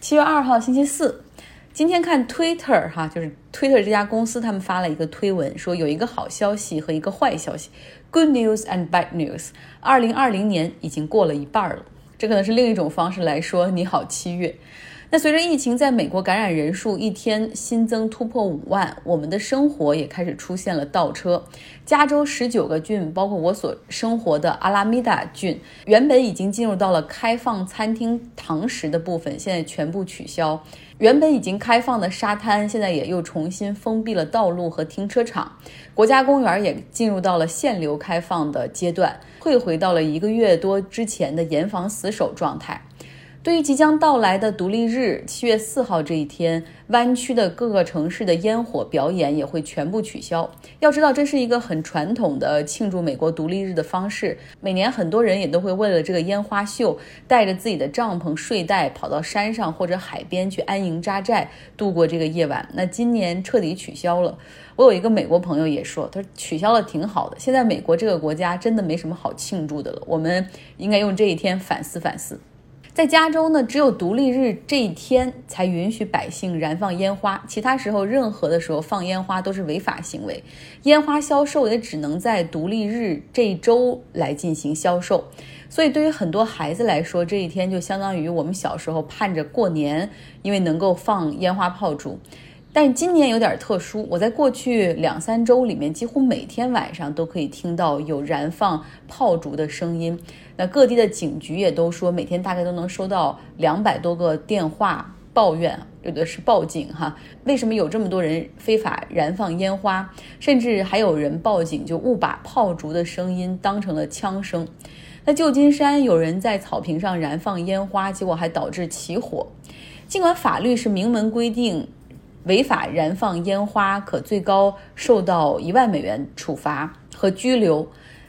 七月二号星期四，今天看推特哈，就是推特这家公司，他们发了一个推文，说有一个好消息和一个坏消息，Good news and bad news。二零二零年已经过了一半了，这可能是另一种方式来说你好七月。那随着疫情在美国感染人数一天新增突破五万，我们的生活也开始出现了倒车。加州十九个郡，包括我所生活的阿拉米达郡，原本已经进入到了开放餐厅堂食的部分，现在全部取消。原本已经开放的沙滩，现在也又重新封闭了道路和停车场。国家公园也进入到了限流开放的阶段，退回到了一个月多之前的严防死守状态。对于即将到来的独立日，七月四号这一天，湾区的各个城市的烟火表演也会全部取消。要知道，这是一个很传统的庆祝美国独立日的方式。每年很多人也都会为了这个烟花秀，带着自己的帐篷、睡袋，跑到山上或者海边去安营扎寨，度过这个夜晚。那今年彻底取消了。我有一个美国朋友也说，他说取消了挺好的。现在美国这个国家真的没什么好庆祝的了。我们应该用这一天反思反思。在加州呢，只有独立日这一天才允许百姓燃放烟花，其他时候任何的时候放烟花都是违法行为。烟花销售也只能在独立日这一周来进行销售，所以对于很多孩子来说，这一天就相当于我们小时候盼着过年，因为能够放烟花炮竹。但今年有点特殊，我在过去两三周里面，几乎每天晚上都可以听到有燃放炮竹的声音。那各地的警局也都说，每天大概都能收到两百多个电话抱怨，有的是报警哈。为什么有这么多人非法燃放烟花？甚至还有人报警，就误把炮竹的声音当成了枪声。那旧金山有人在草坪上燃放烟花，结果还导致起火。尽管法律是明文规定。违法燃放烟花可最高受到一万美元处罚和拘留，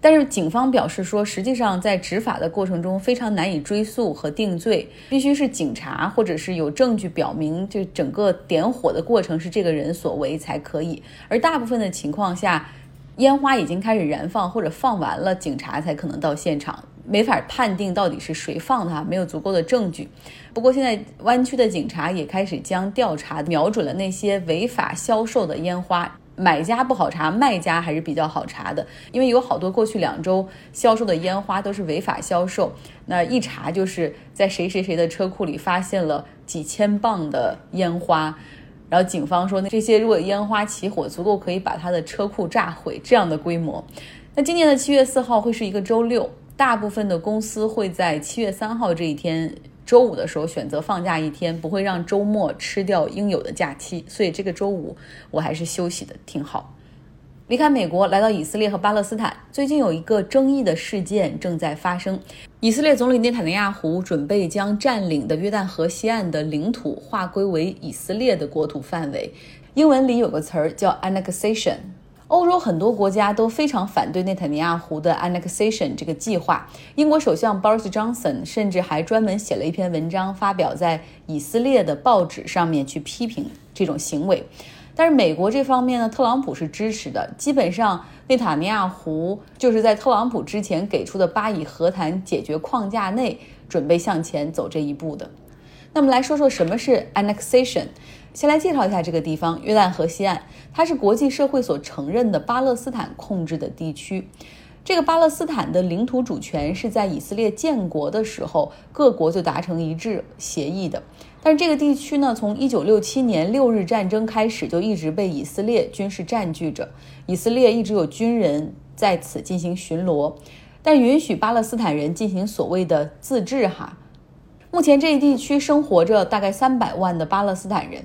但是警方表示说，实际上在执法的过程中非常难以追诉和定罪，必须是警察或者是有证据表明这整个点火的过程是这个人所为才可以，而大部分的情况下。烟花已经开始燃放或者放完了，警察才可能到现场，没法判定到底是谁放的，没有足够的证据。不过现在湾区的警察也开始将调查瞄准了那些违法销售的烟花，买家不好查，卖家还是比较好查的，因为有好多过去两周销售的烟花都是违法销售，那一查就是在谁谁谁的车库里发现了几千磅的烟花。然后警方说，那这些如果烟花起火，足够可以把他的车库炸毁这样的规模。那今年的七月四号会是一个周六，大部分的公司会在七月三号这一天周五的时候选择放假一天，不会让周末吃掉应有的假期，所以这个周五我还是休息的，挺好。离开美国，来到以色列和巴勒斯坦。最近有一个争议的事件正在发生：以色列总理内塔尼亚胡准备将占领的约旦河西岸的领土划归为以色列的国土范围。英文里有个词儿叫 annexation。欧洲很多国家都非常反对内塔尼亚胡的 annexation 这个计划。英国首相 Boris Johnson 甚至还专门写了一篇文章，发表在以色列的报纸上面去批评这种行为。但是美国这方面呢，特朗普是支持的。基本上，内塔尼亚胡就是在特朗普之前给出的巴以和谈解决框架内，准备向前走这一步的。那么来说说什么是 annexation。先来介绍一下这个地方——约旦河西岸，它是国际社会所承认的巴勒斯坦控制的地区。这个巴勒斯坦的领土主权是在以色列建国的时候，各国就达成一致协议的。但是这个地区呢，从一九六七年六日战争开始就一直被以色列军事占据着。以色列一直有军人在此进行巡逻，但允许巴勒斯坦人进行所谓的自治。哈，目前这一地区生活着大概三百万的巴勒斯坦人。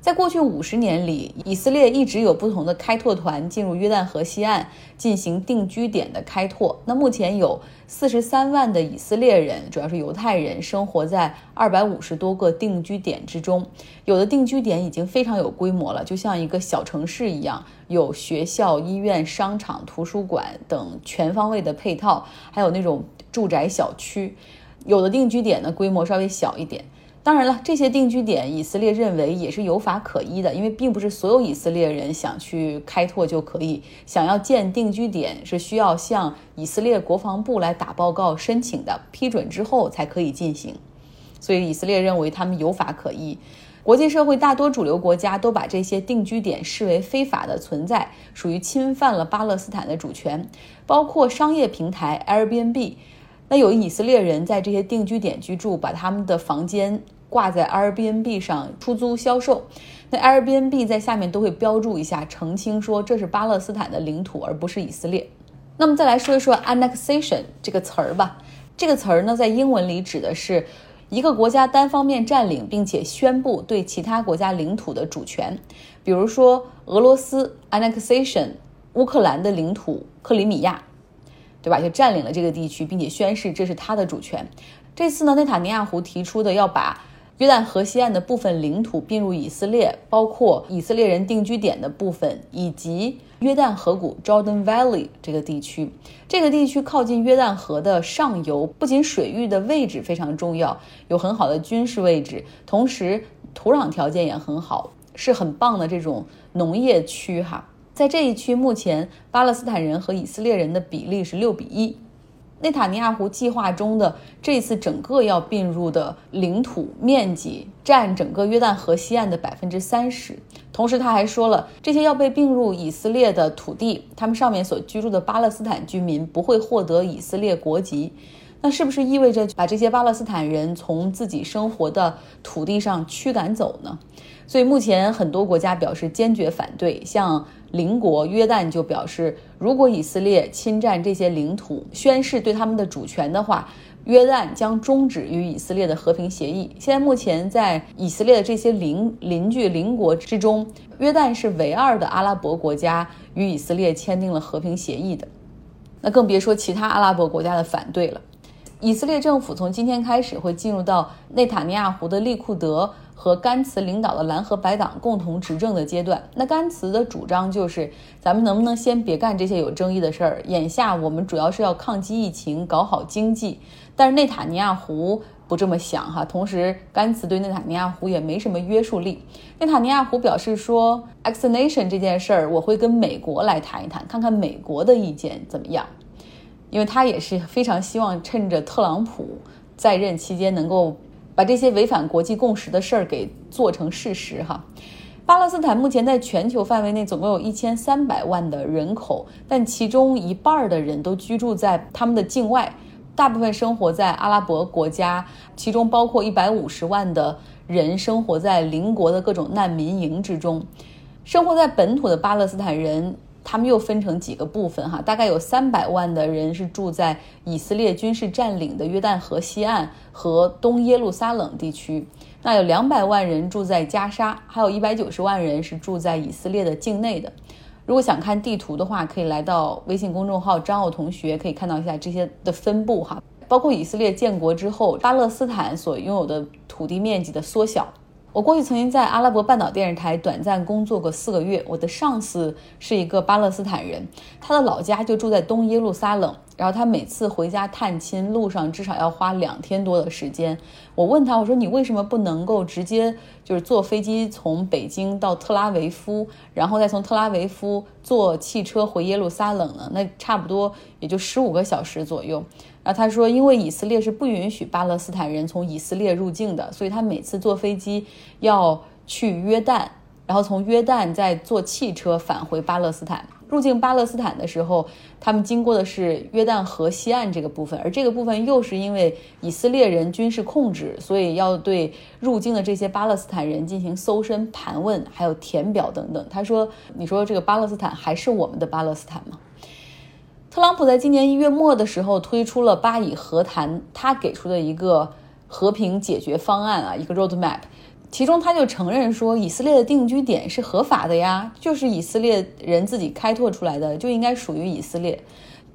在过去五十年里，以色列一直有不同的开拓团进入约旦河西岸进行定居点的开拓。那目前有四十三万的以色列人，主要是犹太人，生活在二百五十多个定居点之中。有的定居点已经非常有规模了，就像一个小城市一样，有学校、医院、商场、图书馆等全方位的配套，还有那种住宅小区。有的定居点呢，规模稍微小一点。当然了，这些定居点，以色列认为也是有法可依的，因为并不是所有以色列人想去开拓就可以。想要建定居点，是需要向以色列国防部来打报告申请的，批准之后才可以进行。所以以色列认为他们有法可依。国际社会大多主流国家都把这些定居点视为非法的存在，属于侵犯了巴勒斯坦的主权，包括商业平台 Airbnb。那有以色列人在这些定居点居住，把他们的房间挂在 Airbnb 上出租销售。那 Airbnb 在下面都会标注一下，澄清说这是巴勒斯坦的领土，而不是以色列。那么再来说一说 annexation 这个词儿吧。这个词儿呢，在英文里指的是。一个国家单方面占领并且宣布对其他国家领土的主权，比如说俄罗斯 annexation 乌克兰的领土克里米亚，对吧？就占领了这个地区，并且宣誓这是他的主权。这次呢，内塔尼亚胡提出的要把。约旦河西岸的部分领土并入以色列，包括以色列人定居点的部分，以及约旦河谷 （Jordan Valley） 这个地区。这个地区靠近约旦河的上游，不仅水域的位置非常重要，有很好的军事位置，同时土壤条件也很好，是很棒的这种农业区。哈，在这一区，目前巴勒斯坦人和以色列人的比例是六比一。内塔尼亚胡计划中的这次整个要并入的领土面积占整个约旦河西岸的百分之三十。同时，他还说了，这些要被并入以色列的土地，他们上面所居住的巴勒斯坦居民不会获得以色列国籍。那是不是意味着把这些巴勒斯坦人从自己生活的土地上驱赶走呢？所以目前很多国家表示坚决反对，像邻国约旦就表示，如果以色列侵占这些领土，宣誓对他们的主权的话，约旦将终止与以色列的和平协议。现在目前在以色列的这些邻邻居邻国之中，约旦是唯二的阿拉伯国家与以色列签订了和平协议的，那更别说其他阿拉伯国家的反对了。以色列政府从今天开始会进入到内塔尼亚胡的利库德和甘茨领导的蓝和白党共同执政的阶段。那甘茨的主张就是，咱们能不能先别干这些有争议的事儿？眼下我们主要是要抗击疫情，搞好经济。但是内塔尼亚胡不这么想哈。同时，甘茨对内塔尼亚胡也没什么约束力。内塔尼亚胡表示说，exonation 这件事儿，我会跟美国来谈一谈，看看美国的意见怎么样。因为他也是非常希望趁着特朗普在任期间，能够把这些违反国际共识的事儿给做成事实哈。巴勒斯坦目前在全球范围内总共有一千三百万的人口，但其中一半的人都居住在他们的境外，大部分生活在阿拉伯国家，其中包括一百五十万的人生活在邻国的各种难民营之中。生活在本土的巴勒斯坦人。他们又分成几个部分哈，大概有三百万的人是住在以色列军事占领的约旦河西岸和东耶路撒冷地区，那有两百万人住在加沙，还有一百九十万人是住在以色列的境内的。如果想看地图的话，可以来到微信公众号张奥同学，可以看到一下这些的分布哈，包括以色列建国之后，巴勒斯坦所拥有的土地面积的缩小。我过去曾经在阿拉伯半岛电视台短暂工作过四个月，我的上司是一个巴勒斯坦人，他的老家就住在东耶路撒冷，然后他每次回家探亲，路上至少要花两天多的时间。我问他，我说你为什么不能够直接就是坐飞机从北京到特拉维夫，然后再从特拉维夫坐汽车回耶路撒冷呢？那差不多也就十五个小时左右。然后他说，因为以色列是不允许巴勒斯坦人从以色列入境的，所以他每次坐飞机要去约旦，然后从约旦再坐汽车返回巴勒斯坦。入境巴勒斯坦的时候，他们经过的是约旦河西岸这个部分，而这个部分又是因为以色列人军事控制，所以要对入境的这些巴勒斯坦人进行搜身、盘问，还有填表等等。他说：“你说这个巴勒斯坦还是我们的巴勒斯坦吗？”特朗普在今年一月末的时候推出了巴以和谈，他给出的一个和平解决方案啊，一个 roadmap，其中他就承认说，以色列的定居点是合法的呀，就是以色列人自己开拓出来的，就应该属于以色列。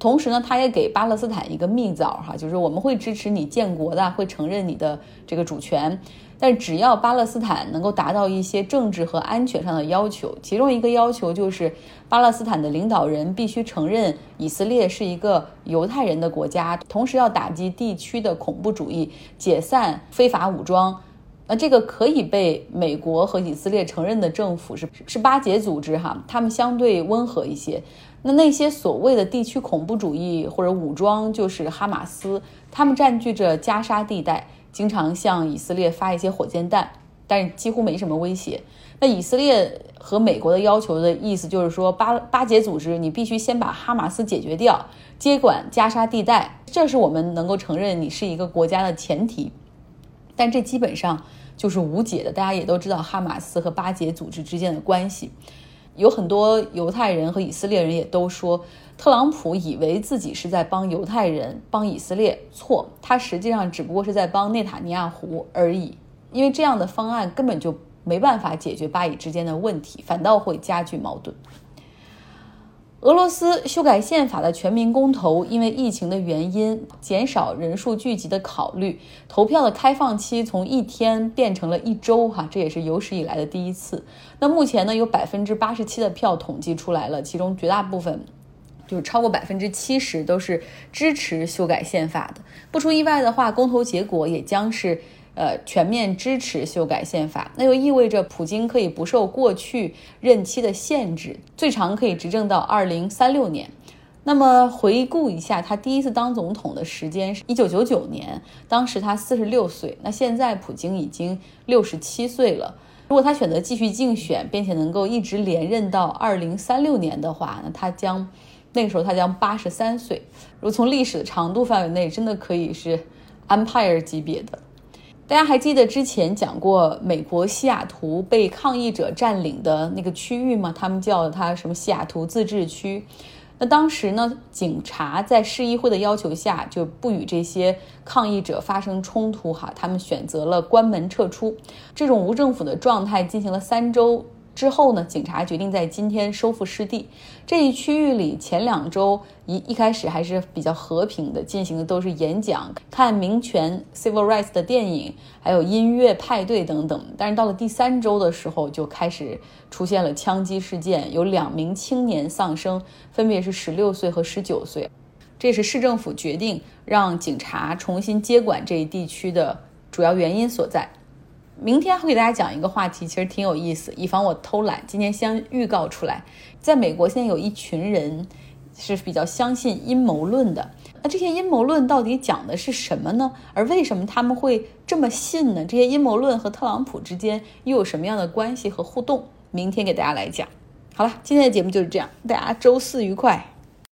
同时呢，他也给巴勒斯坦一个密枣哈，就是我们会支持你建国的，会承认你的这个主权。但只要巴勒斯坦能够达到一些政治和安全上的要求，其中一个要求就是巴勒斯坦的领导人必须承认以色列是一个犹太人的国家，同时要打击地区的恐怖主义，解散非法武装。那这个可以被美国和以色列承认的政府是是巴解组织哈，他们相对温和一些。那那些所谓的地区恐怖主义或者武装就是哈马斯，他们占据着加沙地带。经常向以色列发一些火箭弹，但是几乎没什么威胁。那以色列和美国的要求的意思就是说，巴巴解组织你必须先把哈马斯解决掉，接管加沙地带，这是我们能够承认你是一个国家的前提。但这基本上就是无解的。大家也都知道哈马斯和巴解组织之间的关系，有很多犹太人和以色列人也都说，特朗普以为自己是在帮犹太人、帮以色列，错，他实际上只不过是在帮内塔尼亚胡而已。因为这样的方案根本就没办法解决巴以之间的问题，反倒会加剧矛盾。俄罗斯修改宪法的全民公投，因为疫情的原因，减少人数聚集的考虑，投票的开放期从一天变成了一周，哈，这也是有史以来的第一次。那目前呢，有百分之八十七的票统计出来了，其中绝大部分，就是超过百分之七十都是支持修改宪法的。不出意外的话，公投结果也将是。呃，全面支持修改宪法，那就意味着普京可以不受过去任期的限制，最长可以执政到二零三六年。那么回顾一下，他第一次当总统的时间是一九九九年，当时他四十六岁。那现在普京已经六十七岁了。如果他选择继续竞选，并且能够一直连任到二零三六年的话，那他将那个时候他将八十三岁。如果从历史的长度范围内，真的可以是 Empire 级别的。大家还记得之前讲过美国西雅图被抗议者占领的那个区域吗？他们叫它什么西雅图自治区。那当时呢，警察在市议会的要求下，就不与这些抗议者发生冲突，哈，他们选择了关门撤出。这种无政府的状态进行了三周。之后呢？警察决定在今天收复失地。这一区域里，前两周一一开始还是比较和平的，进行的都是演讲、看民权 （civil rights） 的电影，还有音乐派对等等。但是到了第三周的时候，就开始出现了枪击事件，有两名青年丧生，分别是十六岁和十九岁。这是市政府决定让警察重新接管这一地区的主要原因所在。明天会给大家讲一个话题，其实挺有意思，以防我偷懒，今天先预告出来。在美国，现在有一群人是比较相信阴谋论的。那这些阴谋论到底讲的是什么呢？而为什么他们会这么信呢？这些阴谋论和特朗普之间又有什么样的关系和互动？明天给大家来讲。好了，今天的节目就是这样，大家周四愉快。